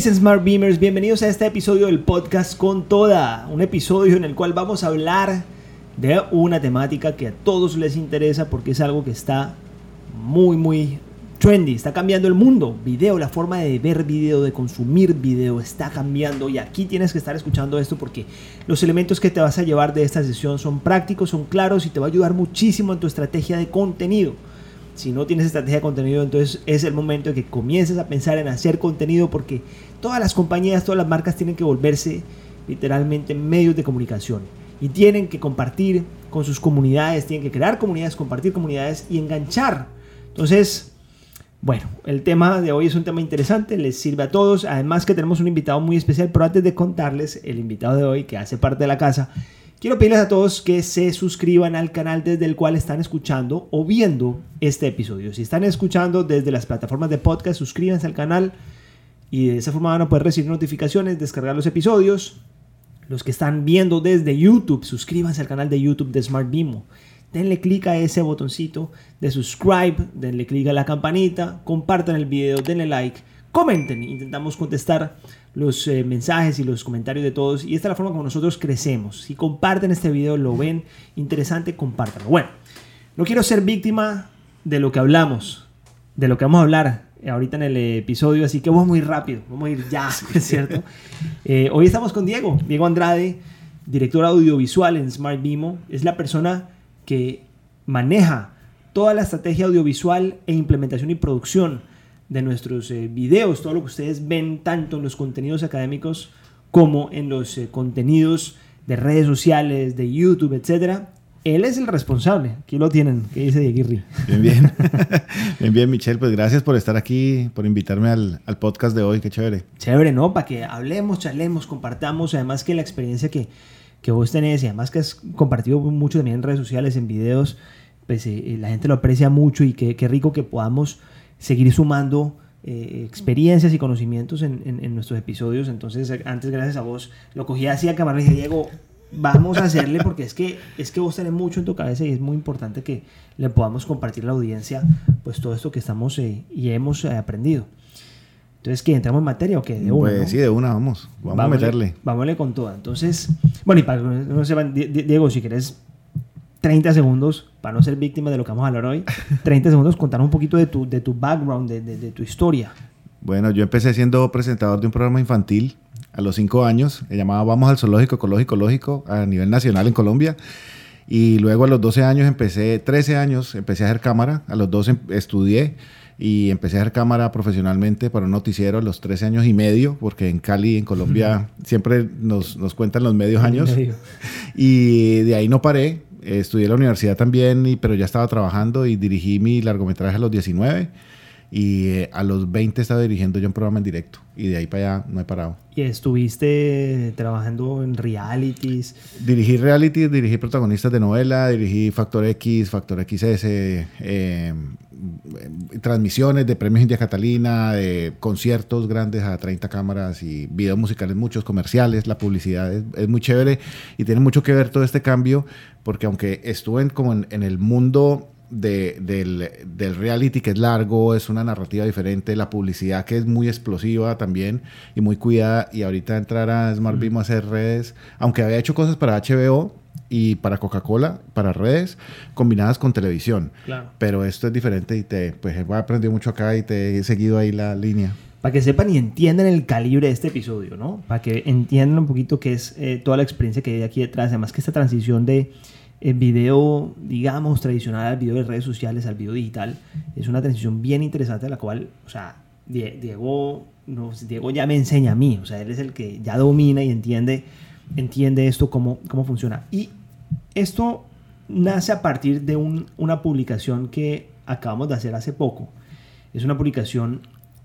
Smart Beamers? Bienvenidos a este episodio del podcast con toda. Un episodio en el cual vamos a hablar de una temática que a todos les interesa porque es algo que está muy, muy trendy. Está cambiando el mundo. Video, la forma de ver video, de consumir video está cambiando. Y aquí tienes que estar escuchando esto porque los elementos que te vas a llevar de esta sesión son prácticos, son claros y te va a ayudar muchísimo en tu estrategia de contenido. Si no tienes estrategia de contenido, entonces es el momento de que comiences a pensar en hacer contenido porque todas las compañías, todas las marcas tienen que volverse literalmente medios de comunicación y tienen que compartir con sus comunidades, tienen que crear comunidades, compartir comunidades y enganchar. Entonces, bueno, el tema de hoy es un tema interesante, les sirve a todos. Además que tenemos un invitado muy especial, pero antes de contarles el invitado de hoy que hace parte de la casa, Quiero pedirles a todos que se suscriban al canal desde el cual están escuchando o viendo este episodio. Si están escuchando desde las plataformas de podcast, suscríbanse al canal y de esa forma van a poder recibir notificaciones, descargar los episodios. Los que están viendo desde YouTube, suscríbanse al canal de YouTube de Smart Bimo. Denle clic a ese botoncito de subscribe, denle clic a la campanita, compartan el video, denle like, comenten. Intentamos contestar los eh, mensajes y los comentarios de todos. Y esta es la forma como nosotros crecemos. Si comparten este video, lo ven interesante, compártanlo. Bueno, no quiero ser víctima de lo que hablamos, de lo que vamos a hablar ahorita en el episodio, así que vamos muy rápido, vamos a ir ya, ¿es cierto? Eh, hoy estamos con Diego, Diego Andrade, director audiovisual en Smart Bimo. Es la persona que maneja toda la estrategia audiovisual e implementación y producción de nuestros eh, videos, todo lo que ustedes ven tanto en los contenidos académicos como en los eh, contenidos de redes sociales, de YouTube, etcétera. Él es el responsable. Aquí lo tienen. ¿Qué dice Dieguirri? Bien, bien. bien, bien, Michelle. Pues gracias por estar aquí, por invitarme al, al podcast de hoy. Qué chévere. Chévere, ¿no? Para que hablemos, charlemos, compartamos. Además que la experiencia que, que vos tenés y además que has compartido mucho también en redes sociales, en videos, pues eh, la gente lo aprecia mucho y qué, qué rico que podamos seguir sumando eh, experiencias y conocimientos en, en, nuestros episodios. Entonces, antes, gracias a vos, lo cogí así a cámara y dije, Diego, vamos a hacerle porque es que, es que vos tenés mucho en tu cabeza y es muy importante que le podamos compartir a la audiencia pues todo esto que estamos eh, y hemos eh, aprendido. Entonces, ¿qué? ¿Entramos en materia o qué? De una. Pues sí, de una, vamos. Vamos a meterle. Vámonos con toda. Entonces, bueno, y para que no sepan, Diego, si querés 30 segundos, para no ser víctima de lo que vamos a hablar hoy, 30 segundos contar un poquito de tu, de tu background, de, de, tu historia. Bueno, yo empecé siendo presentador de un programa infantil a los 5 años, se llamaba Vamos al Zoológico Ecológico Lógico a nivel nacional en Colombia. Y luego a los 12 años empecé, 13 años, empecé a hacer cámara, a los 12 estudié y empecé a hacer cámara profesionalmente para un noticiero a los 13 años y medio, porque en Cali, en Colombia, siempre nos, nos cuentan los medios años. Y de ahí no paré, estudié en la universidad también, y, pero ya estaba trabajando y dirigí mi largometraje a los 19 y eh, a los 20 estaba dirigiendo yo un programa en directo y de ahí para allá no he parado. ¿Y estuviste trabajando en realities? Dirigí realities, dirigí protagonistas de novela, dirigí Factor X, Factor XS, eh, transmisiones de premios India Catalina, de conciertos grandes a 30 cámaras y videos musicales muchos, comerciales, la publicidad es, muy chévere y tiene mucho que ver todo este cambio porque aunque estuve como en el mundo del, del, reality que es largo, es una narrativa diferente, la publicidad que es muy explosiva también y muy cuidada y ahorita entrar a Smart Beam a hacer redes, aunque había hecho cosas para HBO y para Coca-Cola, para redes combinadas con televisión. Pero esto es diferente y te pues he aprendido mucho acá y te he seguido ahí la línea. Para que sepan y entiendan el calibre de este episodio, ¿no? Para que entiendan un poquito qué es eh, toda la experiencia que hay aquí detrás. Además que esta transición de el video, digamos, tradicional al video de redes sociales, al video digital, es una transición bien interesante a la cual, o sea, Diego, Diego ya me enseña a mí, o sea, él es el que ya domina y entiende, entiende esto, cómo, cómo funciona. Y esto nace a partir de una publicación que acabamos de hacer hace poco. Es una publicación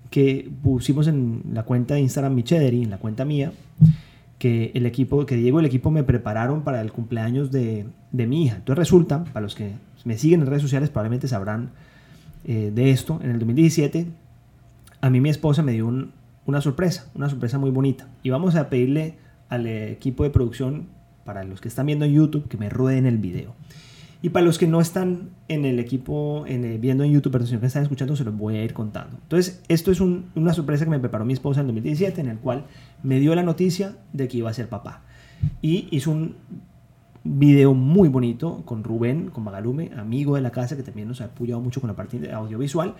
que pusimos en la cuenta de Instagram Michederi, en la cuenta mía, que el equipo, que Diego el equipo me prepararon para el cumpleaños de, de mi hija. Entonces resulta, para los que me siguen en redes sociales probablemente sabrán eh, de esto, en el 2017 a mí mi esposa me dio una sorpresa, una sorpresa muy bonita. Y vamos a pedirle al equipo de producción, para los que están viendo en YouTube, que me rueden el video. Y para los que no están en el equipo, en el- viendo en YouTube, pero sino que están escuchando, se los voy a ir contando. Entonces, esto es un- una sorpresa que me preparó mi esposa en 2017, en el cual me dio la noticia de que iba a ser papá. Y hizo un video muy bonito con Rubén, con Magalume, amigo de la casa, que también nos ha apoyado mucho con la parte audiovisual,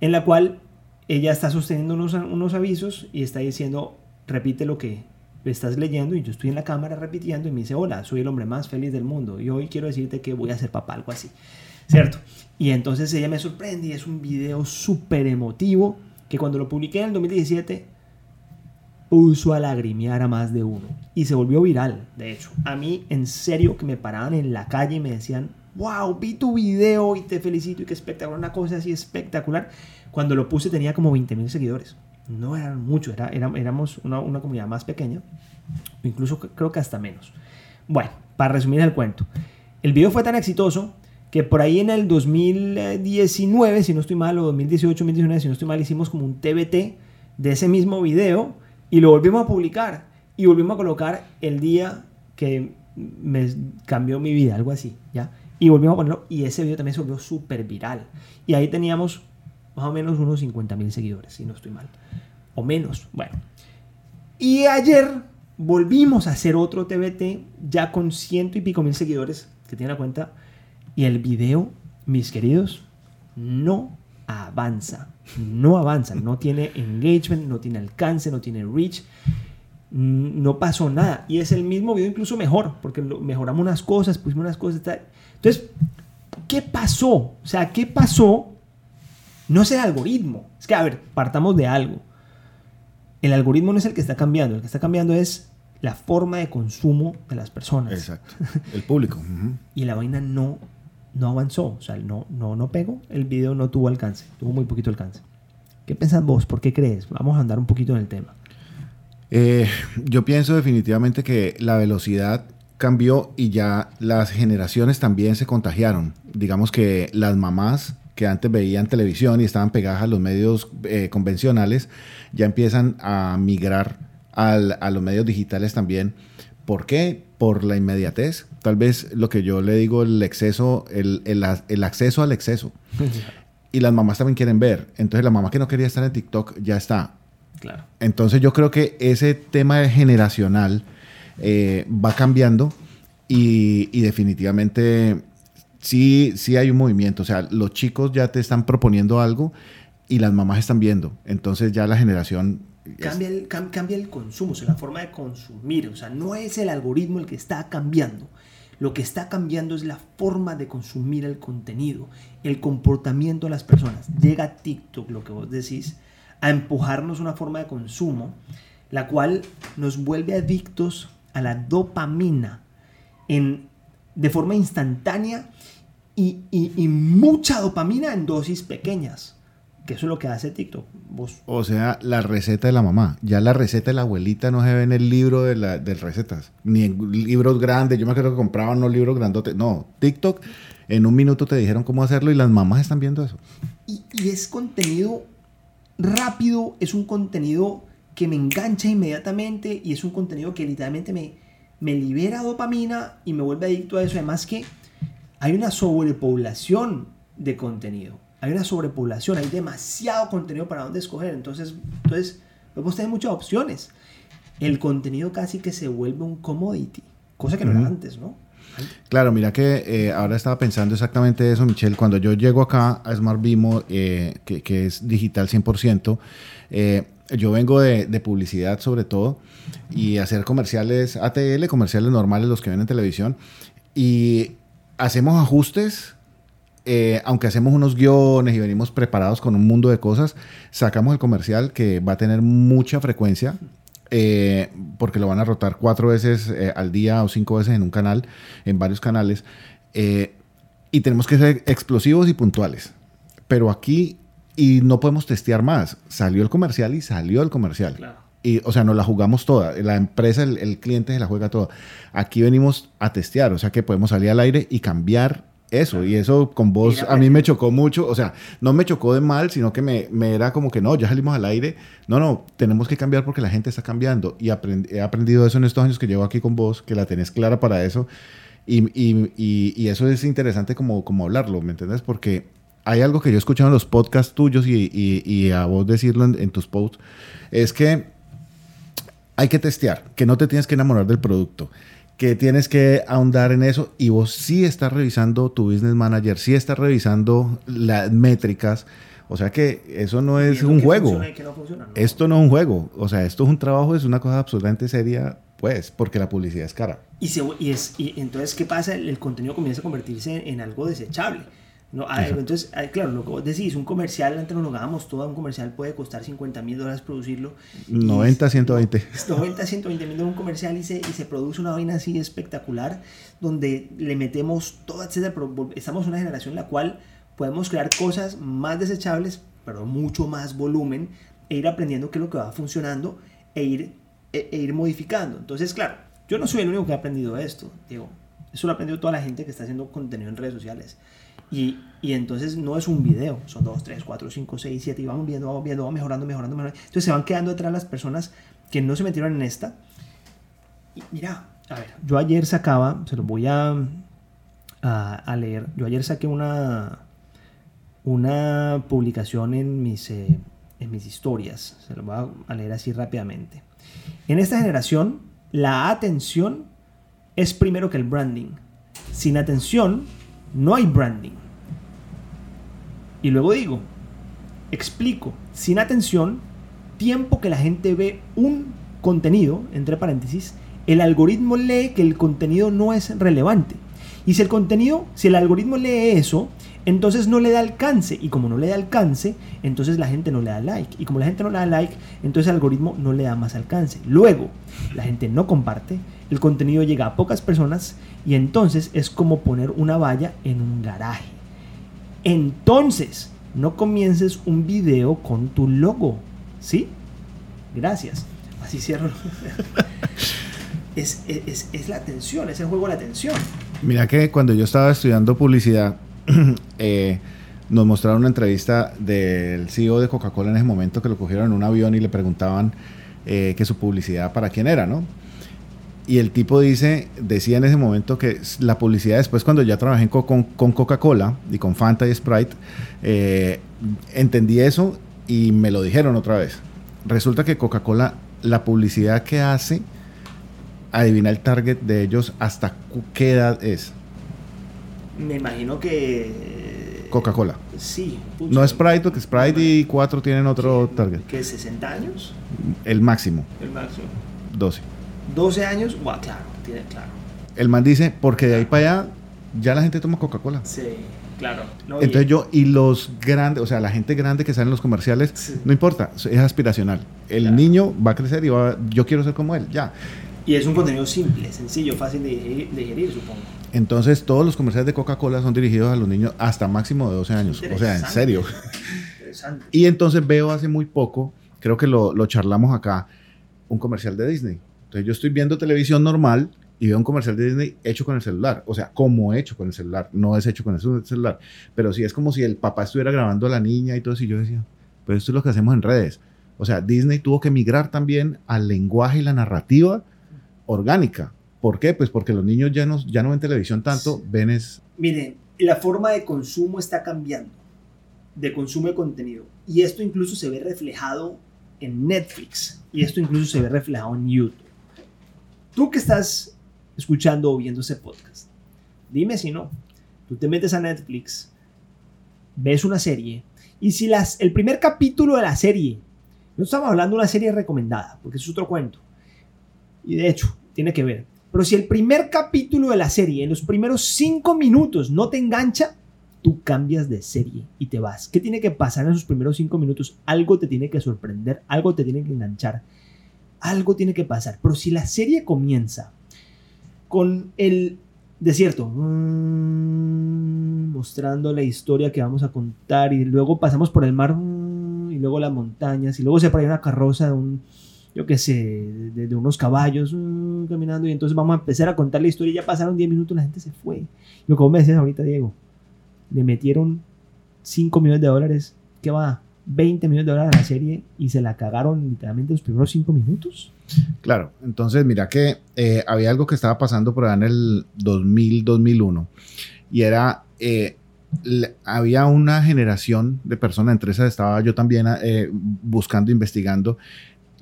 en la cual ella está sosteniendo unos, unos avisos y está diciendo, repite lo que estás leyendo y yo estoy en la cámara repitiendo y me dice, hola, soy el hombre más feliz del mundo y hoy quiero decirte que voy a ser papá, algo así, ¿cierto? Y entonces ella me sorprende y es un video súper emotivo que cuando lo publiqué en el 2017 puso a lagrimear a más de uno y se volvió viral, de hecho. A mí, en serio, que me paraban en la calle y me decían, wow, vi tu video y te felicito y qué espectacular, una cosa así espectacular. Cuando lo puse tenía como 20 mil seguidores. No eran muchos, era, era- éramos una, una comunidad más pequeña, incluso creo que hasta menos. Bueno, para resumir el cuento, el video fue tan exitoso que por ahí en el 2019, si no estoy mal, o 2018, 2019, si no estoy mal, hicimos como un TBT de ese mismo video y lo volvimos a publicar y volvimos a colocar el día que me cambió mi vida, algo así, ¿ya? Y volvimos a ponerlo y ese video también se volvió súper viral. Y ahí teníamos más o menos unos 50 mil seguidores, si no estoy mal. O menos, bueno. Y ayer volvimos a hacer otro TBT ya con ciento y pico mil seguidores que tiene la cuenta. Y el video, mis queridos, no avanza. No avanza. No tiene engagement, no tiene alcance, no tiene reach. No pasó nada. Y es el mismo video, incluso mejor, porque mejoramos unas cosas, pusimos unas cosas. tal. Entonces, ¿qué pasó? O sea, ¿qué pasó? No es el algoritmo. Es que, a ver, partamos de algo. El algoritmo no es el que está cambiando. El que está cambiando es la forma de consumo de las personas. Exacto. El público. Y la vaina no, no avanzó. O sea, no, no, no pegó. El video no tuvo alcance. Tuvo muy poquito alcance. ¿Qué pensás vos? ¿Por qué crees? Vamos a andar un poquito en el tema. Eh, yo pienso definitivamente que la velocidad cambió y ya las generaciones también se contagiaron. Digamos que las mamás que antes veían televisión y estaban pegadas a los medios eh, convencionales, ya empiezan a migrar al- a los medios digitales también. ¿Por qué? Por la inmediatez. Tal vez lo que yo le digo, el exceso, el, el acceso al exceso. Y las mamás también quieren ver. Entonces la mamá que no quería estar en TikTok ya está. claro. Entonces yo creo que ese tema generacional eh, va cambiando y, y definitivamente sí, sí hay un movimiento. O sea, los chicos ya te están proponiendo algo y las mamás están viendo. Entonces ya la generación... Cambia el, cam- cambia el consumo, o sea, la forma de consumir. O sea, no es el algoritmo el que está cambiando. Lo que está cambiando es la forma de consumir el contenido, el comportamiento de las personas. Llega TikTok, lo que vos decís, a empujarnos una forma de consumo, la cual nos vuelve adictos a la dopamina en, de forma instantánea y- y mucha dopamina en dosis pequeñas. Que eso es lo que hace TikTok. Vos O sea, la receta de la mamá. Ya la receta de la abuelita no se ve en el libro de, la, de recetas. Ni en libros grandes. Yo me acuerdo que compraban unos libros grandotes. No, TikTok, en un minuto te dijeron cómo hacerlo y las mamás están viendo eso. Y, y es contenido rápido, es un contenido que me engancha inmediatamente y es un contenido que literalmente me, me libera dopamina y me vuelve adicto a eso. Además que hay una sobrepoblación de contenido. Hay una sobrepoblación, hay demasiado contenido para dónde escoger. Entonces, entonces podemos tener muchas opciones. El contenido casi que se vuelve un commodity, cosa que no era antes, ¿no? Claro, mira que eh, ahora estaba pensando exactamente eso, Michelle. Cuando yo llego acá a Smart Vimo, eh, que, que es digital 100%, eh, yo vengo de, de publicidad sobre todo y hacer comerciales ATL, comerciales normales, los que ven en televisión, y hacemos ajustes. Eh, aunque hacemos unos guiones y venimos preparados con un mundo de cosas, sacamos el comercial que va a tener mucha frecuencia eh, porque lo van a rotar cuatro veces eh, al día o cinco veces en un canal, en varios canales, y tenemos que ser explosivos y puntuales. Pero aquí, y no podemos testear más, salió el comercial y salió el comercial. Claro. Y, o sea, nos la jugamos toda. La empresa, el, el cliente se la juega toda. Aquí venimos a testear, o sea que podemos salir al aire y cambiar eso. Y eso con vos Mira, a mí me chocó mucho. O sea, no me chocó de mal, sino que me, me era como que no, ya salimos al aire. No, no, tenemos que cambiar porque la gente está cambiando. Y aprend- he aprendido eso en estos años que llevo aquí con vos, que la tenés clara para eso. Y, y, y, y eso es interesante como, como hablarlo, ¿me entiendes? Porque hay algo que yo he escuchado en los podcasts tuyos y, y a vos decirlo en, en, tus posts, es que hay que testear, que no te tienes que enamorar del producto, que tienes que ahondar en eso y vos sí estás revisando tu business manager, sí estás revisando las métricas. O sea que eso no es un juego. No funciona, no. Esto no es un juego. O sea, esto es un trabajo, es una cosa absolutamente seria pues, porque la publicidad es cara. Y, se, y, es, y entonces, ¿qué pasa? El, contenido comienza a convertirse en, algo desechable. No, ah, entonces, ah, claro, lo que vos decís, un comercial, antes no lo hagamos todo, un comercial puede costar 50 mil dólares producirlo. 90, 120. 90, 120 mil dólares un comercial y se, y se produce una vaina así espectacular, donde le metemos todo, etcétera, pero estamos en una generación en la cual podemos crear cosas más desechables, pero mucho más volumen, e ir aprendiendo qué es lo que va funcionando, e ir e, e, ir modificando. Entonces, claro, yo no soy el único que ha aprendido esto, digo, eso lo ha aprendido toda la gente que está haciendo contenido en redes sociales. Y, entonces no es un video, son 2, 3, 4, 5, 6, 7 y vamos viendo, vamos viendo, vamos mejorando, mejorando, mejorando. Entonces se van quedando detrás las personas que no se metieron en esta. Y mira, a ver, yo ayer sacaba, se lo voy a, a, leer, yo ayer saqué una, una publicación en mis, eh, en mis historias, se lo voy a leer así rápidamente. En esta generación, la atención es primero que el branding. Sin atención, no hay branding. Y luego digo, explico, sin atención, tiempo que la gente ve un contenido, entre paréntesis, el algoritmo lee que el contenido no es relevante. Y si el contenido, si el algoritmo lee eso, entonces no le da alcance. Y como no le da alcance, entonces la gente no le da like. Y como la gente no le da like, entonces el algoritmo no le da más alcance. Luego, la gente no comparte, el contenido llega a pocas personas y entonces es como poner una valla en un garaje. Entonces, no comiences un video con tu logo. ¿Sí? Gracias. Así cierro. es, es, es la atención, es el juego de la atención. Mira que cuando yo estaba estudiando publicidad, eh, nos mostraron una entrevista del CEO de Coca-Cola en ese momento que lo cogieron en un avión y le preguntaban eh, que su publicidad para quién era, ¿no? Y el tipo dice, decía en ese momento que la publicidad después cuando ya trabajé con, con Coca-Cola y con Fanta y Sprite, eh, entendí eso y me lo dijeron otra vez. Resulta que Coca-Cola, la publicidad que hace, adivina el target de ellos hasta qué edad es. Me imagino que. Coca-Cola. Sí. no Sprite, porque Sprite y 4 tienen otro target. ¿Qué? ¿60 años? El máximo. El máximo. 12. 12 años, wow, claro, tiene claro. El man dice, porque de ahí para allá ya la gente toma Coca-Cola. Sí, claro. Entonces yo, y los grandes, o sea, la gente grande que sale en los comerciales, no importa, es aspiracional. El niño va a crecer y va, yo quiero ser como él, ya. Y es un contenido simple, sencillo, fácil de digerir, supongo. Entonces, todos los comerciales de Coca-Cola son dirigidos a los niños hasta máximo de 12 años. O sea, en serio. Interesante. Y entonces veo hace muy poco, creo que lo, lo charlamos acá, un comercial de Disney. Entonces, yo estoy viendo televisión normal y veo un comercial de Disney hecho con el celular. O sea, como hecho con el celular. No es hecho con el celular. Pero sí es como si el papá estuviera grabando a la niña y todo eso. Y yo decía, pues esto es lo que hacemos en redes. O sea, Disney tuvo que migrar también al lenguaje y la narrativa orgánica. ¿Por qué? Pues porque los niños ya no, ya no ven televisión tanto, ven es... Miren, la forma de consumo está cambiando, de consumo de contenido. Y esto incluso se ve reflejado en Netflix. Y esto incluso se ve reflejado en YouTube. Tú que estás escuchando o viendo ese podcast, dime si no. Tú te metes a Netflix, ves una serie, y si las, el primer capítulo de la serie, no estamos hablando de una serie recomendada, porque es otro cuento, y de hecho, tiene que ver. Pero si el primer capítulo de la serie, en los primeros cinco minutos, no te engancha, tú cambias de serie y te vas. ¿Qué tiene que pasar en esos primeros cinco minutos? Algo te tiene que sorprender, algo te tiene que enganchar, algo tiene que pasar. Pero si la serie comienza con el desierto, mm, mostrando la historia que vamos a contar y luego pasamos por el mar mm, y luego las montañas y luego se pone una carroza de un yo qué sé, de, unos caballos uh, caminando y entonces vamos a empezar a contar la historia y ya pasaron 10 minutos, la gente se fue. Yo como me decías ahorita, Diego, le metieron 5 millones de dólares, ¿qué va? 20 millones de dólares a la serie y se la cagaron literalmente los primeros 5 minutos. Claro, entonces mira que eh, había algo que estaba pasando por allá en el 2000-2001 y era, eh, había una generación de personas, entre esas estaba yo también eh, buscando, investigando,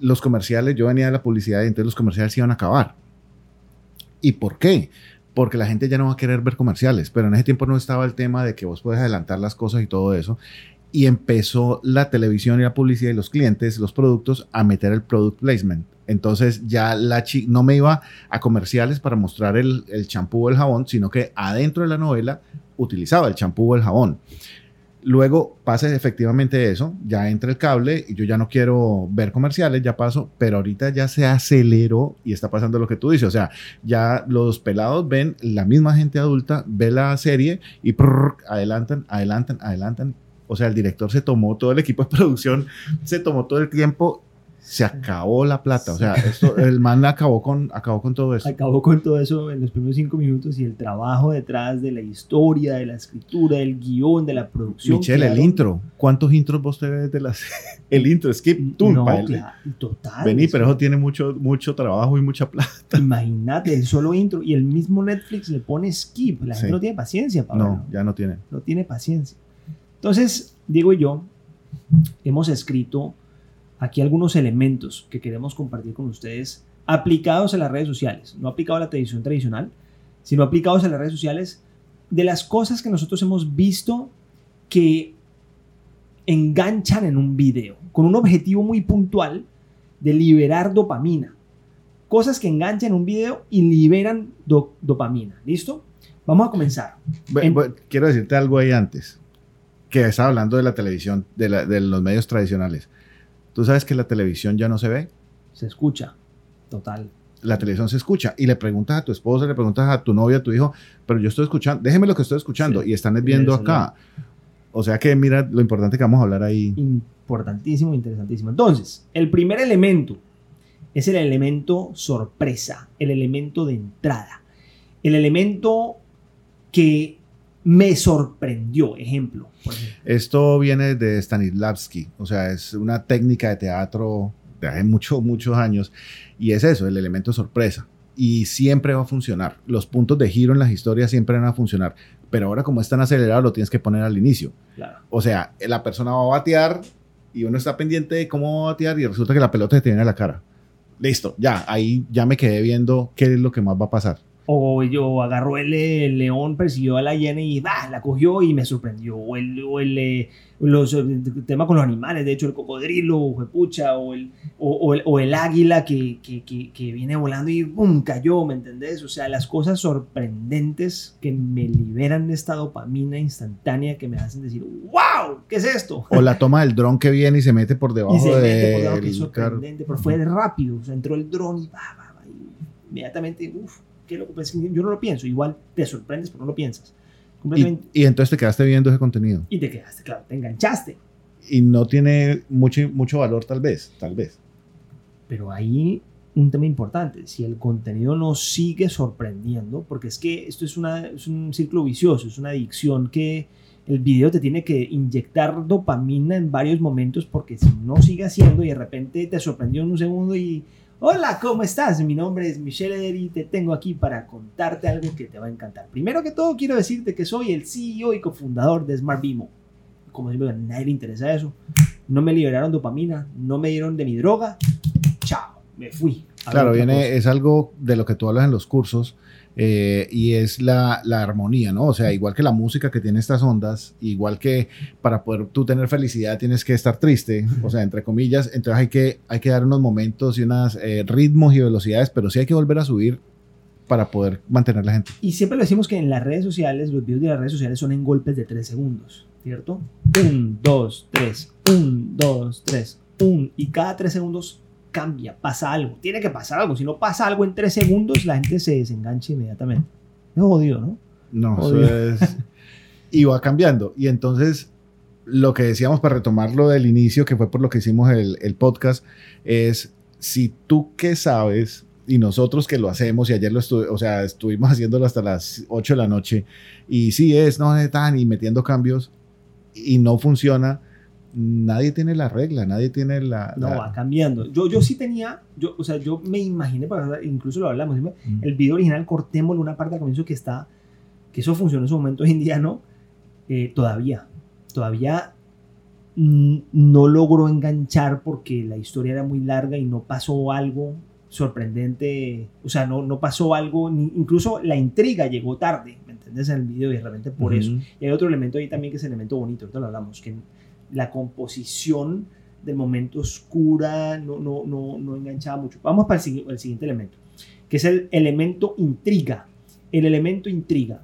los comerciales, yo venía de la publicidad y entonces los comerciales iban a acabar. ¿Y por qué? Porque la gente ya no va a querer ver comerciales, pero en ese tiempo no estaba el tema de que vos puedes adelantar las cosas y todo eso. Y empezó la televisión y la publicidad y los clientes, los productos, a meter el product placement. Entonces ya la chi no me iba a comerciales para mostrar el champú o el jabón, sino que adentro de la novela utilizaba el champú o el jabón. Luego pasa efectivamente eso, ya entra el cable y yo ya no quiero ver comerciales, ya paso, pero ahorita ya se aceleró y está pasando lo que tú dices, o sea, ya los pelados ven, la misma gente adulta ve la serie y prrr, adelantan, adelantan, adelantan. O sea, el director se tomó todo el equipo de producción, se tomó todo el tiempo, se acabó la plata. O sea, esto, el man acabó con, acabó con todo eso. Acabó con todo eso en los primeros 5 minutos y el trabajo detrás de la historia, de la escritura, del guion, de la producción. Michelle, el intro. ¿Cuántos intros vos te ves de las... el intro, skip, tum, No, claro, total. Vení, pero eso tiene mucho, mucho trabajo y mucha plata. Imagínate, el solo intro y el mismo Netflix le pone skip. La gente Sí. no tiene paciencia para No, verlo. ya no tienen. no tiene paciencia. Entonces, Diego y yo hemos escrito aquí algunos elementos que queremos compartir con ustedes aplicados a las redes sociales, no aplicados a la televisión tradicional, sino aplicados a las redes sociales de las cosas que nosotros hemos visto que enganchan en un video con un objetivo muy puntual de liberar dopamina. Cosas que enganchan en un video y liberan do- dopamina. ¿Listo? Vamos a comenzar. En- quiero decirte algo ahí antes, que estaba hablando de la televisión, de, la- de los medios tradicionales. Tú sabes que la televisión ya no se ve, Se escucha. Total. la televisión se escucha y le preguntas a tu esposa, le preguntas a tu novia, a tu hijo, pero yo estoy escuchando, déjeme lo que estoy escuchando Sí. y están En viendo acá. O sea que mira lo importante que vamos a hablar ahí. Importantísimo, interesantísimo. Entonces, el primer elemento es el elemento sorpresa, el elemento de entrada, el elemento que me sorprendió. Ejemplo. Esto viene de Stanislavski, o sea, es una técnica de teatro de hace muchos, muchos años, y es eso, el elemento sorpresa. Y siempre va a funcionar. Los puntos de giro en las historias siempre van a funcionar. Pero ahora como es tan acelerado, lo tienes que poner al inicio. Claro. O sea, la persona va a batear y uno está pendiente de cómo va a batear y resulta que la pelota se te viene a la cara. Listo, ya, ahí ya me quedé viendo qué es lo que más va a pasar. O yo agarró el, el león, persiguió a la hiena y bah, la cogió y me sorprendió. O el, o el, eh, los, el tema con los animales, de hecho, el cocodrilo, o el, o, o el, o el águila que, que, que, que viene volando y ¡pum! cayó, ¿me entendés? O sea, las cosas sorprendentes que me liberan esta dopamina instantánea que me hacen decir, ¡wow! ¿Qué es esto? O la toma del dron que viene y se mete por debajo y se de mete por debajo, que es sorprendente, pero fue rápido, o sea, entró el dron y, va, va, va, y inmediatamente, uff, qué loco, pues, yo no lo pienso, igual te sorprendes, pero no lo piensas. Completamente. Y, y entonces te quedaste viendo ese contenido. Y, te quedaste, claro, te enganchaste. Y no tiene mucho, mucho valor tal vez, tal vez. Pero ahí un tema importante, si el contenido nos sigue sorprendiendo, porque es que esto es, una, es un círculo vicioso, es una adicción que el video te tiene que inyectar dopamina en varios momentos, porque si no sigue haciendo y de repente te sorprendió en un segundo y, hola, ¿cómo estás? Mi nombre es Michelle Eder y te tengo aquí para contarte algo que te va a encantar. Primero que todo, quiero decirte que soy el CEO y cofundador de Smart Bimo. Como siempre, a nadie le interesa eso. No me liberaron dopamina, no me dieron de mi droga. Chao, me fui. Claro, viene, cosa. es algo de lo que tú hablas en los cursos eh, y es la, la armonía, ¿no? O sea, igual que la música que tiene estas ondas, igual que para poder tú tener felicidad tienes que estar triste, o sea, entre comillas, entonces hay que, hay que dar unos momentos y unos ritmos y velocidades, pero sí hay que volver a subir para poder mantener la gente. Y siempre lo decimos que en las redes sociales, los videos de las redes sociales son en golpes de 3 segundos, ¿cierto? 1, 2, 3, 1, 2, 3, 1. Y cada 3 segundos cambia, pasa algo. Tiene que pasar algo. Si no pasa algo en 3 segundos, la gente se desengancha inmediatamente. Es jodido, ¿no? No, eso es... Y va cambiando. Y entonces, lo que decíamos para retomarlo del inicio, que fue por lo que hicimos el, el podcast, es si tú que sabes y nosotros que lo hacemos, y ayer lo estuve, o sea, estuvimos haciéndolo hasta las 8 de la noche, y sí es, no es tan, y metiendo cambios, y no funciona, nadie tiene la regla, nadie tiene la... No, la- va cambiando. Yo, yo sí tenía, yo, o sea, yo me imaginé, incluso lo hablamos, ¿sí? Mm. el video original, cortémosle una parte al comienzo que está, que eso funcionó en su momento hoy en día, ¿no? Eh, todavía, todavía no logró enganchar porque la historia era muy larga y no pasó algo sorprendente, o sea, no, no pasó algo, ni- incluso la intriga llegó tarde, ¿me entiendes? En el video y de repente por eso. Ujú. Y hay otro elemento ahí también que es el elemento bonito, ahorita lo hablamos, que la composición del momento oscura no, no, no, no enganchaba mucho. Vamos para el, el siguiente elemento, que es el elemento intriga. El elemento intriga.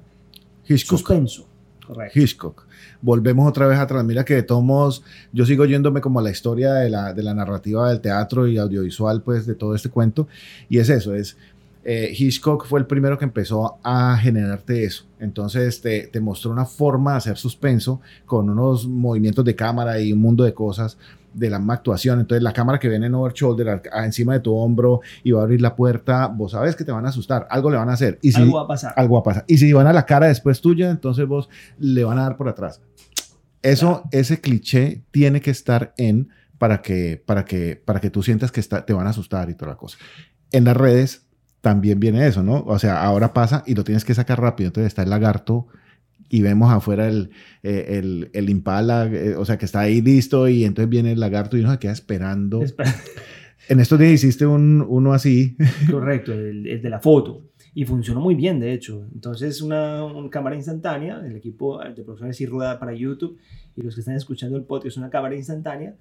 Hitchcock. Suspenso. Correcto. Hitchcock. Volvemos otra vez atrás. Mira que de todos yo sigo yéndome como a la historia de la, de la narrativa del teatro y audiovisual, pues, de todo este cuento. Y es eso, es... eh, Hitchcock fue el primero que empezó a generarte eso. Entonces te, te mostró una forma de hacer suspenso con unos movimientos de cámara y un mundo de cosas de la misma actuación. Entonces la cámara que viene en over shoulder a- a- encima de tu hombro y va a abrir la puerta, vos sabes que te van a asustar, algo le van a hacer. Y si, Algo va a pasar. algo va a pasar. Y si van a la cara después tuya, entonces vos le van a dar por atrás. Eso, ese cliché tiene que estar en para que, para que, para que tú sientas que está, te van a asustar y toda la cosa. En las redes también viene eso, ¿no? O sea, ahora pasa y lo tienes que sacar rápido. Entonces está el lagarto y vemos afuera el, eh, el, el impala, eh, o sea, que está ahí listo y entonces viene el lagarto y uno se queda esperando. Espera. En estos días hiciste un, uno así. Correcto, el, el de la foto. Y funcionó muy bien, de hecho. Entonces, una, una cámara instantánea, el equipo de producción sí rueda para YouTube, y los que están escuchando el podcast, es una cámara instantánea,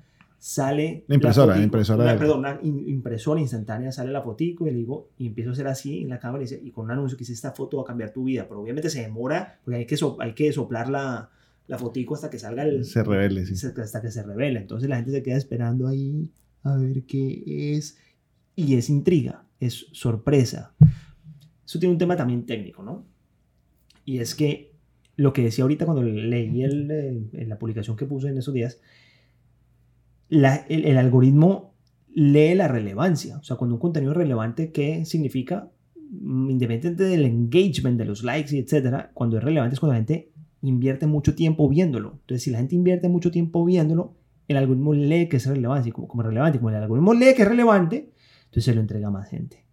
sale... La impresora, la fotico, impresora una- de- perdón, una in- impresora instantánea, sale la fotico y le digo, y empiezo a hacer así en la cámara y, dice- y con un anuncio que dice, esta foto va a cambiar tu vida, pero obviamente se demora, porque hay que, so- hay que soplar la, la fotico hasta que salga el... Se revele, sí. hasta que se revela. Entonces la gente se queda esperando ahí a ver qué es. Y es intriga, es sorpresa. Eso tiene un tema también técnico, ¿no? Y es que lo que decía ahorita cuando leí el, eh, en la publicación que puse en esos días, la- el, el algoritmo lee la relevancia. O sea, cuando un contenido es relevante, ¿qué significa? Mm, Independientemente del engagement, de los likes y etcétera, cuando es relevante es cuando la gente invierte mucho tiempo viéndolo. Entonces, si la gente invierte mucho tiempo viéndolo, el algoritmo lee que es relevante. Y como, como relevante, como el algoritmo lee que es relevante, entonces se lo entrega a más gente.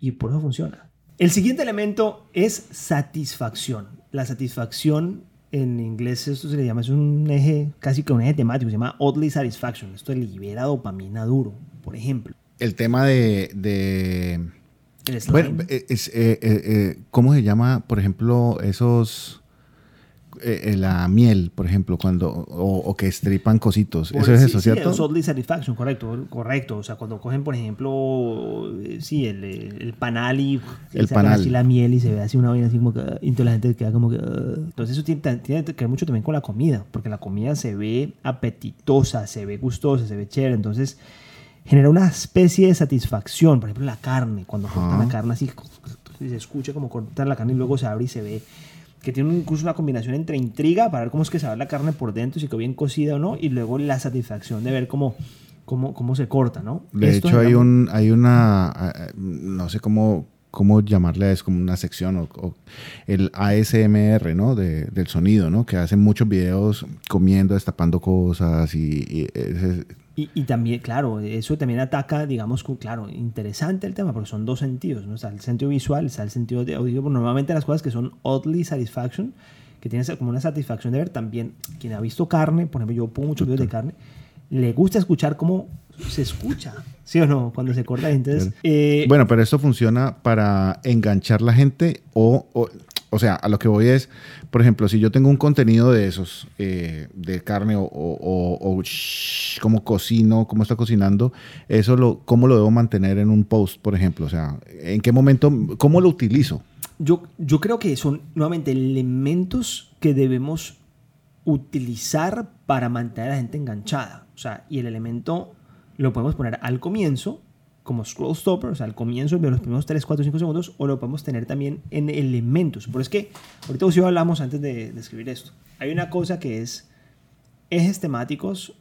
Y por eso funciona. El siguiente elemento es satisfacción. La satisfacción en inglés esto se le llama, es un eje, casi que un eje temático, se llama oddly satisfaction. Esto libera dopamina duro, por ejemplo. El tema de, de El. Bueno, es, eh, eh, eh, ¿cómo se llama, por ejemplo, esos... eh, eh, la miel, por ejemplo, cuando... O, o que estripan cositos. Por- Eso es sí, eso, sí, ¿cierto? es oddly satisfaction, correcto, correcto. O sea, cuando cogen, por ejemplo, eh, sí, el, el panal y El panal. así la miel y se ve así una vaina así como que, entonces la gente queda como que, ah. entonces eso tiene, tiene que ver mucho también con la comida, porque la comida se ve apetitosa, se ve gustosa, se ve chévere, entonces genera una especie de satisfacción, por ejemplo, la carne, cuando cortan la carne así, se escucha como cortan la carne y luego se abre y se ve que tiene incluso una combinación entre intriga para ver cómo es que se va la carne por dentro, si quedó bien cocida o no, y luego la satisfacción de ver cómo, cómo, cómo se corta, ¿no? De Esto hecho, hay, un, hay una... no sé cómo, cómo llamarle, es como una sección, o, o el ASMR, ¿no? De- del sonido, ¿no? Que hacen muchos videos comiendo, destapando cosas y... y ese- Y, y también, claro, eso también ataca, digamos, claro, interesante el tema, porque son dos sentidos, ¿no? Está el sentido visual, está el sentido de audio. Normalmente las cosas que son oddly satisfaction, que tienen como una satisfacción de ver, también, quien ha visto carne, por ejemplo, yo pongo muchos videos de carne, le gusta escuchar cómo se escucha, ¿sí o no? Cuando se corta. Entonces, eh, Bueno, pero esto funciona para enganchar la gente o, o, o sea, a lo que voy es, por ejemplo, si yo tengo un contenido de esos, eh, de carne o, o, o- o shh, cocino, cómo está cocinando, eso lo, cómo lo debo mantener en un post, por ejemplo, o sea, en qué momento, cómo lo utilizo. Yo, yo creo que son nuevamente elementos que debemos utilizar para mantener a la gente enganchada. O sea, y el elemento lo podemos poner al comienzo, como scroll stopper, o sea, al comienzo de los primeros 3, 4, 5 segundos, o lo podemos tener también en elementos. Pero es que, ahorita vos y yo hablamos antes de, de escribir esto. Hay una cosa que es ejes temáticos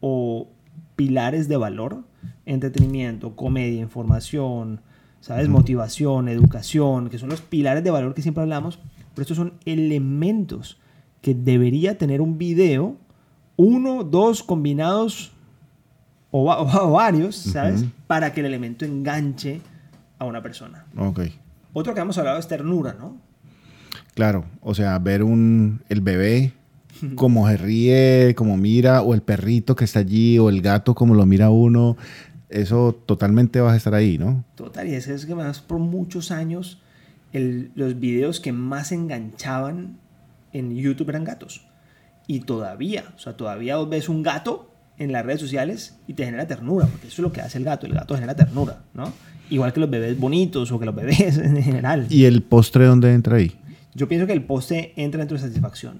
o pilares de valor, entretenimiento, comedia, información, ¿sabes? Motivación, educación, que son los pilares de valor que siempre hablamos, pero estos son elementos que debería tener un video uno, dos combinados o, va- o varios, ¿sabes? Para que el elemento enganche a una persona. Ok. Otro que hemos hablado es ternura, ¿no? Claro, o sea, ver un el bebé como se ríe, como mira, o el perrito que está allí, o el gato como lo mira uno, eso totalmente vas a estar ahí, ¿no? Total, y es, es que más por muchos años el- los videos que más enganchaban en YouTube eran gatos. Y todavía, o sea, todavía ves un gato en las redes sociales y te genera ternura, porque eso es lo que hace el gato, el gato genera ternura, ¿no? Igual que los bebés bonitos o que los bebés en general. ¿Y el postre dónde entra ahí? Yo pienso que el poste entra dentro de satisfacción.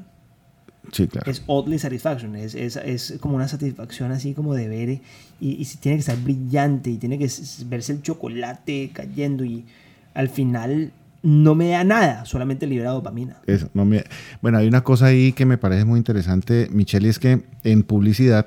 Sí, claro. Es oddly satisfaction, es, es, es como una satisfacción así como de ver y, y tiene que estar brillante y tiene que verse el chocolate cayendo y al final no me da nada, solamente libera dopamina. Eso, no me- Bueno, hay una cosa ahí que me parece muy interesante, Michelle, y es que en publicidad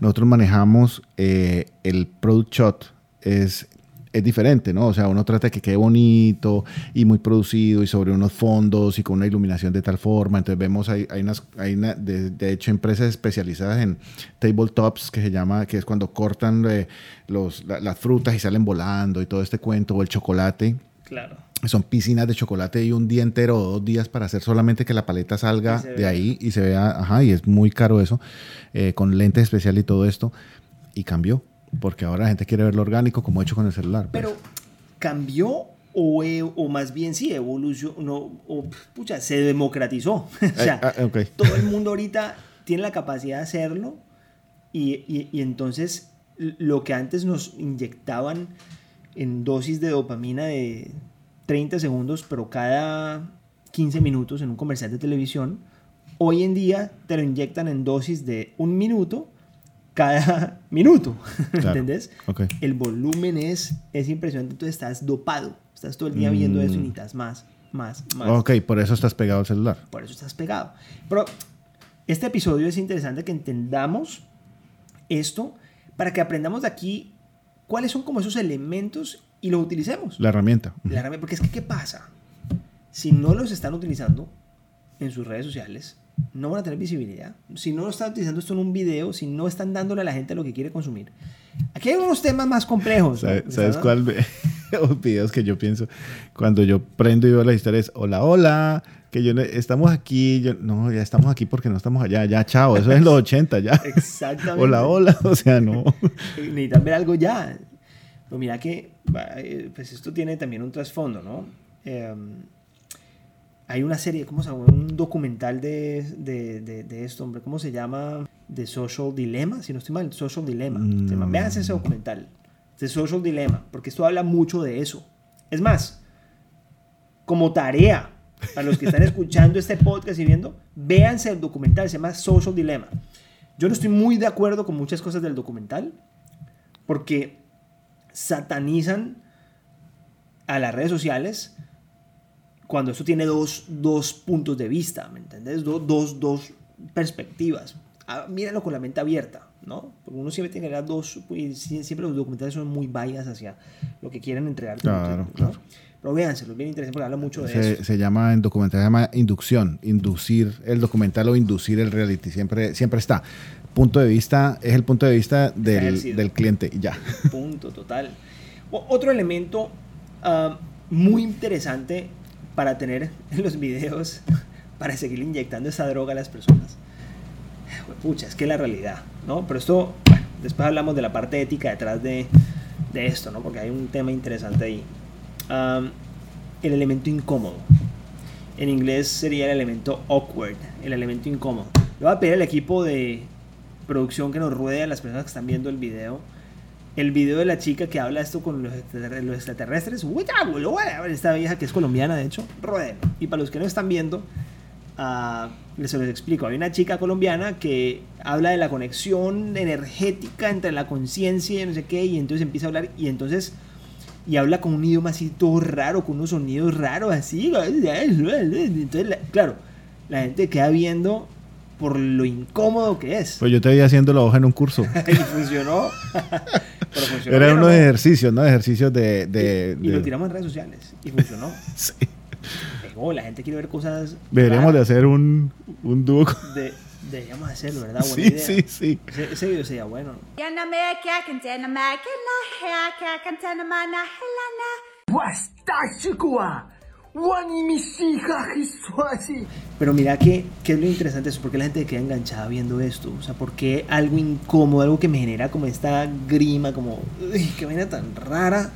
nosotros manejamos eh, el product shot, es, es diferente, ¿no? O sea, uno trata de que quede bonito y muy producido y sobre unos fondos y con una iluminación de tal forma. Entonces vemos, hay, hay, unas, hay una, de, hecho, empresas especializadas en tabletops que se llama, que es cuando cortan eh, los, la- las frutas y salen volando y todo este cuento, o el chocolate Claro. Son piscinas de chocolate y un día entero o dos días para hacer solamente que la paleta salga de vea. ahí y se vea, ajá, y es muy caro eso, eh, con lentes especiales y todo esto, y cambió, porque ahora la gente quiere verlo orgánico como hecho con el celular. pues. Pero cambió o, e- o más bien sí, evolucionó, o pucha, se democratizó. o sea, Ah, todo el mundo ahorita tiene la capacidad de hacerlo y, y- y entonces lo que antes nos inyectaban en dosis de dopamina de 30 segundos, pero cada 15 minutos en un comercial de televisión, hoy en día te lo inyectan en dosis de un minuto cada minuto, Claro. ¿entendés? Ok. El volumen es, es impresionante, entonces estás dopado, estás todo el día viendo eso y Mm. necesitas más, más, más. Ok, por eso estás pegado al celular. Por eso estás pegado. Pero este episodio es interesante que entendamos esto para que aprendamos de aquí cuáles son como esos elementos y los utilicemos. La herramienta. La herramienta- porque es que, ¿qué pasa? Si no los están utilizando en sus redes sociales, no van a tener visibilidad. Si no lo están utilizando esto en un video, si no están dándole a la gente lo que quiere consumir. Aquí hay unos temas más complejos. ¿no? ¿Sabes, Que sabes cuál? ve- Los videos que yo pienso cuando yo prendo y veo las historias, hola, hola, que yo estamos aquí, yo, no, ya estamos aquí porque no estamos allá, ya, chao, eso es en los 80, ya. Exactamente. Hola, hola, o sea, no. necesitan ver algo ya. Pero mira que, eh, pues esto tiene también un trasfondo, ¿no? Eh, hay una serie, ¿cómo se llama? Un documental de, de, de, de esto, hombre, ¿cómo se llama? The Social Dilemma, si no estoy mal, Social Dilemma. Mm. véanse ese documental, The Social Dilemma, porque esto habla mucho de eso. Es más, como tarea, para los que están escuchando este podcast y viendo, véanse el documental, se llama Social Dilemma. Yo no estoy muy de acuerdo con muchas cosas del documental, porque satanizan a las redes sociales cuando esto tiene dos, dos puntos de vista, ¿me entendés? Do- dos, dos perspectivas. Ah, mírenlo con la mente abierta, ¿no? Porque uno siempre tiene dar dos, sie- siempre los documentales son muy bias hacia lo que quieren entregar. Claro, ¿no? claro. Pero véanselo, es bien interesante porque habla mucho de Se, eso. se llama en documental, se llama inducción, inducir el documental o inducir el reality, siempre, siempre está. Punto de vista, es el punto de vista del, del cliente y ya. Punto, total. O- otro elemento ah, muy interesante para tener en los videos, para seguir inyectando esa droga a las personas. Pucha, es que la realidad, ¿no? Pero esto, bueno, después hablamos de la parte ética detrás de, de esto, ¿no? Porque hay un tema interesante ahí. Am, el elemento incómodo. En inglés sería el elemento awkward, el elemento incómodo. Le voy a pedir al equipo de producción que nos ruede a las personas que están viendo el video. El video de la chica que habla esto con los extraterrestres, extraterrestres. Esta vieja que es colombiana, de hecho. Rueden. Y para los que no están viendo, ah, les los explico. Hay una chica colombiana que habla de la conexión energética entre la conciencia y no sé qué. Y entonces empieza a hablar. Y entonces y habla con un idioma así todo raro, con unos sonidos raros así. Entonces, la- claro, la gente queda viendo por lo incómodo que es. Pues yo te vi haciendo la hoja en un curso. y funcionó. Pero funcionó Era unos ¿no? ejercicios, ¿no? Ejercicios de... de- y, y lo tiramos en redes sociales. Y funcionó. Sí. Pegó, la gente quiere ver cosas. Deberíamos de hacer un, un dúo. de, Deberíamos hacerlo, ¿verdad? Buena Sí, idea. sí, sí. Ese, ese video sería bueno. Pero mira que, que es lo interesante eso, porque la gente queda enganchada viendo esto. O sea, porque algo incómodo, algo que me genera como esta grima, como, uy, qué vaina tan rara.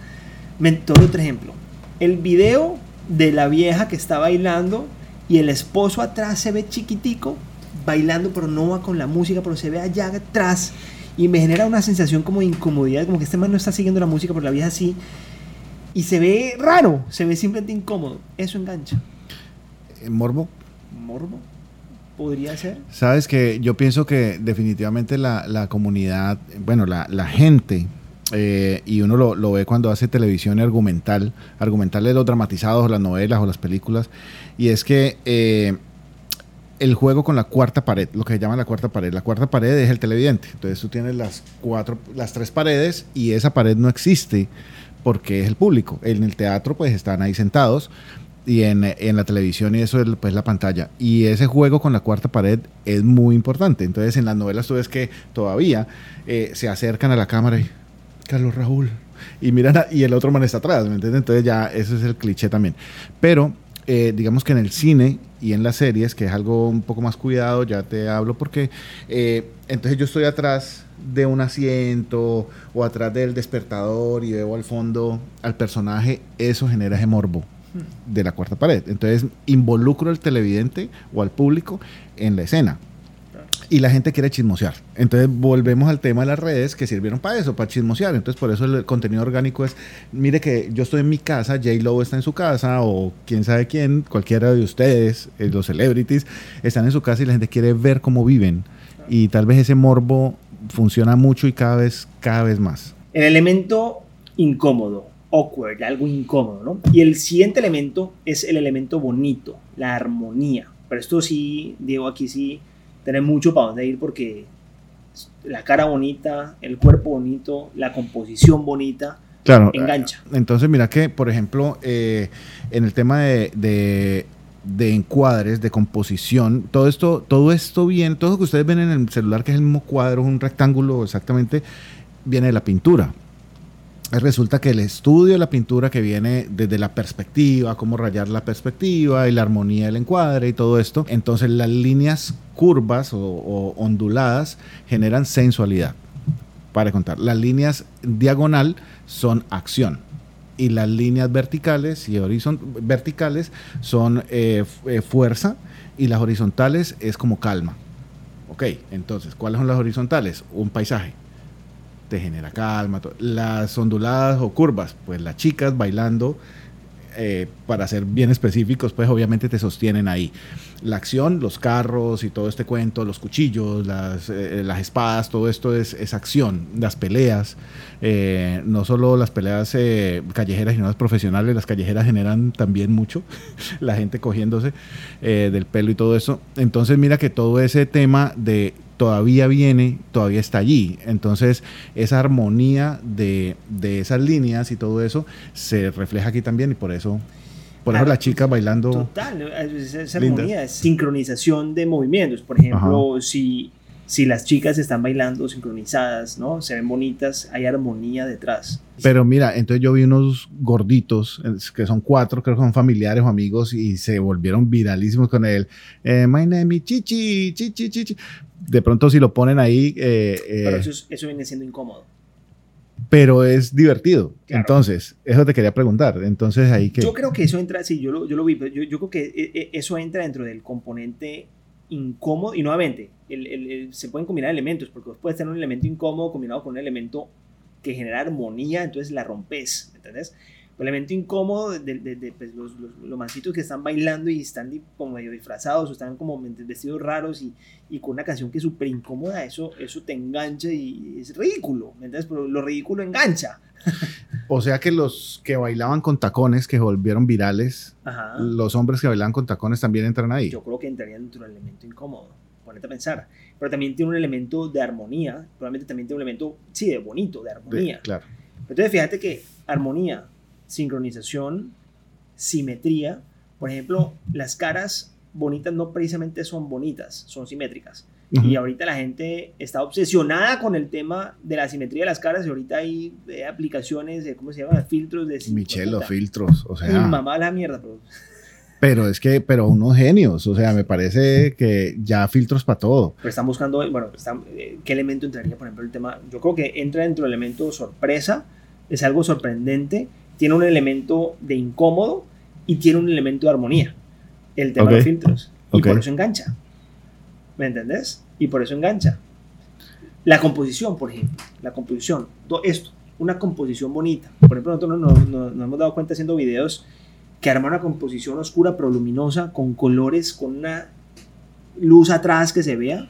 Me doy otro ejemplo. El video de la vieja que está bailando y el esposo atrás se ve chiquitico, bailando, pero no va con la música, pero se ve allá atrás. Y me genera una sensación como de incomodidad, como que este man no está siguiendo la música, pero la vieja sí. Y se ve raro, se ve simplemente incómodo. Eso engancha. Eh, Morbo. Morbo. Podría ser. Sabes que yo pienso que definitivamente la, la comunidad, bueno, la, la gente, eh, y uno lo, lo ve cuando hace televisión argumental, argumental de los dramatizados, las novelas o las películas, y es que eh, el juego con la cuarta pared, lo que se llama la cuarta pared, la cuarta pared es el televidente, entonces tú tienes las cuatro, las tres paredes y esa pared no existe porque es el público, en el teatro pues están ahí sentados, y en, en, la televisión y eso es pues la pantalla. Y ese juego con la cuarta pared es muy importante. Entonces en las novelas tú ves que todavía eh, se acercan a la cámara y Carlos Raúl. Y miran y el otro man está atrás, ¿me entiendes? Entonces ya ese es el cliché también. Pero eh, digamos que en el cine y en las series, que es algo un poco más cuidado, ya te hablo porque eh, entonces yo estoy atrás de un asiento o atrás del despertador y veo al fondo al personaje, eso genera ese morbo de la cuarta pared. Entonces involucro al televidente o al público en la escena. Y la gente quiere chismosear. Entonces volvemos al tema de las redes que sirvieron para eso, para chismosear. Entonces por eso el contenido orgánico es, mire que yo estoy en mi casa, J. Lo está en su casa o quién sabe quién, cualquiera de ustedes, eh, los celebrities, están en su casa y la gente quiere ver cómo viven. Y tal vez ese morbo funciona mucho y cada vez, cada vez más. El elemento incómodo awkward, algo incómodo, ¿no? Y el siguiente elemento es el elemento bonito, la armonía. Pero esto sí, Diego, aquí sí tenés mucho para dónde ir porque la cara bonita, el cuerpo bonito, la composición bonita, claro, engancha. Entonces, mira que, por ejemplo, eh, en el tema de, de, de, encuadres, de composición, todo esto, todo esto bien, todo lo que ustedes ven en el celular, que es el mismo cuadro, un rectángulo exactamente, viene de la pintura resulta que el estudio de la pintura que viene desde la perspectiva, cómo rayar la perspectiva y la armonía del encuadre y todo esto, entonces las líneas curvas o, onduladas generan sensualidad. Para contar, las líneas diagonal son acción y las líneas verticales y horizont verticales son eh, fuerza y las horizontales es como calma. Ok, entonces, ¿cuáles son las horizontales? Un paisaje te genera calma. Las onduladas o curvas, pues las chicas bailando, eh, para ser bien específicos, pues obviamente te sostienen ahí. La acción, los carros y todo este cuento, los cuchillos, las, eh, las espadas, todo esto es, es, acción. Las peleas, eh, no solo las peleas callejeras, sino las profesionales, las callejeras generan también mucho, la gente cogiéndose del pelo y todo eso. Entonces mira que todo ese tema de todavía viene, todavía está allí. Entonces, esa armonía de, de, esas líneas y todo eso se refleja aquí también y por eso, por eso las chicas bailando. Total, esa armonía, es sincronización de movimientos. Por ejemplo, si, si las chicas están bailando sincronizadas, ¿no? Se ven bonitas, hay armonía detrás. Pero mira, entonces yo vi unos gorditos, que son cuatro, creo que son familiares o amigos, y se volvieron viralísimos con él. Eh, My name is Chichi, Chichi, Chichi. De pronto si lo ponen ahí... Eh, eh, pero eso, es, eso, viene siendo incómodo. Pero es divertido. Claro. Entonces, eso te quería preguntar. Entonces ahí que... Yo creo que eso entra, sí, yo lo, yo lo vi, pero yo, yo creo que eso entra dentro del componente incómodo y nuevamente el, el, el, se pueden combinar elementos porque vos puedes tener un elemento incómodo combinado con un elemento que genera armonía, entonces la rompes, ¿entendés? El elemento incómodo de, de, de pues, los, los, los, mancitos que están bailando y están como medio disfrazados o están como vestidos raros y, y con una canción que es súper incómoda, eso, eso te engancha y es ridículo, ¿me entiendes? Pero lo ridículo engancha. O sea que los que bailaban con tacones, que volvieron virales, Ajá. los hombres que bailaban con tacones también entran ahí. Yo creo que entrarían dentro del elemento incómodo, ponete a pensar. Pero también tiene un elemento de armonía, probablemente también tiene un elemento, sí, de bonito, de armonía. De, claro. Entonces fíjate que armonía, sincronización, simetría, por ejemplo, las caras bonitas no precisamente son bonitas, son simétricas. Y ahorita la gente está obsesionada con el tema de la simetría de las caras y ahorita hay eh, aplicaciones, de, ¿cómo se llama? Filtros de... Michelo, filtros, o sea... mamá la mierda, pero... Pero es que, pero unos genios, o sea, me parece que ya filtros para todo. Pero están buscando, bueno, eh, ¿qué elemento entraría? Por ejemplo, el tema, yo creo que entra dentro del elemento sorpresa, es algo sorprendente, tiene un elemento de incómodo y tiene un elemento de armonía, el tema de filtros. Y por eso engancha. ¿Me entendés? Y por eso engancha. La composición, por ejemplo, la composición, esto, una composición bonita. Por ejemplo, nosotros nos, nos, hemos dado cuenta haciendo videos que arma una composición oscura pero luminosa, con colores, con una luz atrás que se vea,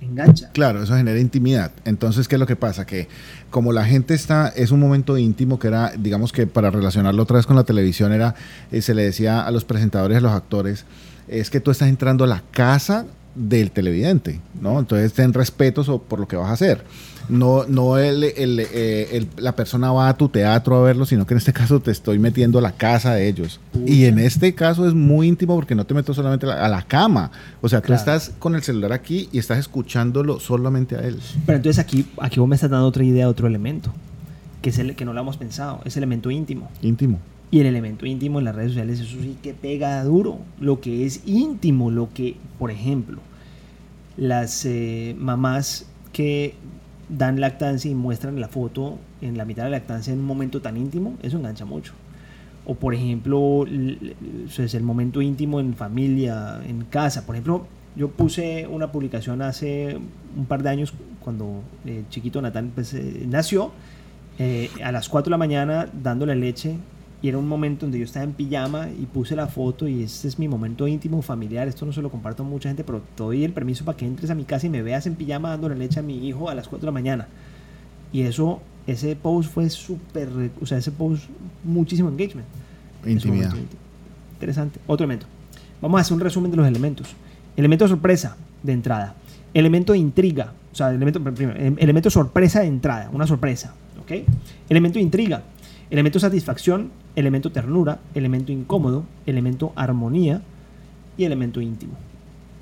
engancha. Claro, eso genera intimidad. Entonces, ¿qué es lo que pasa? Que como la gente está, es un momento íntimo que era, digamos que para relacionarlo otra vez con la televisión, era, eh, se le decía a los presentadores, a los actores, es que tú estás entrando a la casa del televidente, ¿no? Entonces ten respeto por lo que vas a hacer. No, no eh, la persona va a tu teatro a verlo, sino que en este caso te estoy metiendo a la casa de ellos. Y en este caso es muy íntimo porque no te meto solamente a la, cama. O sea, tú estás con el celular aquí y estás escuchándolo solamente a él. Pero entonces aquí, aquí vos me estás dando otra idea, otro elemento, que es el que no lo hemos pensado, es elemento íntimo. Íntimo. Y el elemento íntimo en las redes sociales, eso sí que pega duro. Lo que es íntimo, lo que, por ejemplo, las eh, mamás que dan lactancia y muestran la foto en la mitad de la lactancia en un momento tan íntimo, eso engancha mucho. O por ejemplo, es el momento íntimo en familia, en casa. Por ejemplo, yo puse una publicación hace un par de años cuando el eh, chiquito Natán pues, eh, nació, a las 4 de la mañana dándole leche y era un momento donde yo estaba en pijama y puse la foto y este es mi momento íntimo, familiar. Esto no se lo comparto a mucha gente, pero te doy el permiso para que entres a mi casa y me veas en pijama dándole leche a mi hijo a las 4 de la mañana. Y eso, ese post fue súper, o sea, ese post, muchísimo engagement. Intimidad. Interesante. Otro elemento. Vamos a hacer un resumen de los elementos. Elemento sorpresa de entrada. Elemento de intriga. O sea, elemento, primero, elemento sorpresa de entrada. Una sorpresa. ¿Ok? Elemento de intriga Elemento satisfacción, elemento ternura, elemento incómodo, elemento armonía y elemento íntimo.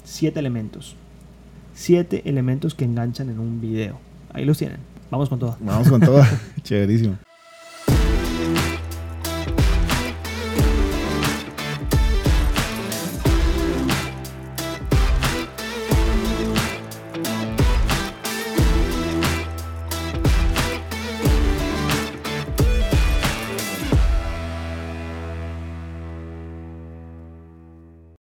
Siete elementos. Siete elementos que enganchan en un video. Ahí los tienen. Vamos con todo. Vamos con todo. Chéverísimo.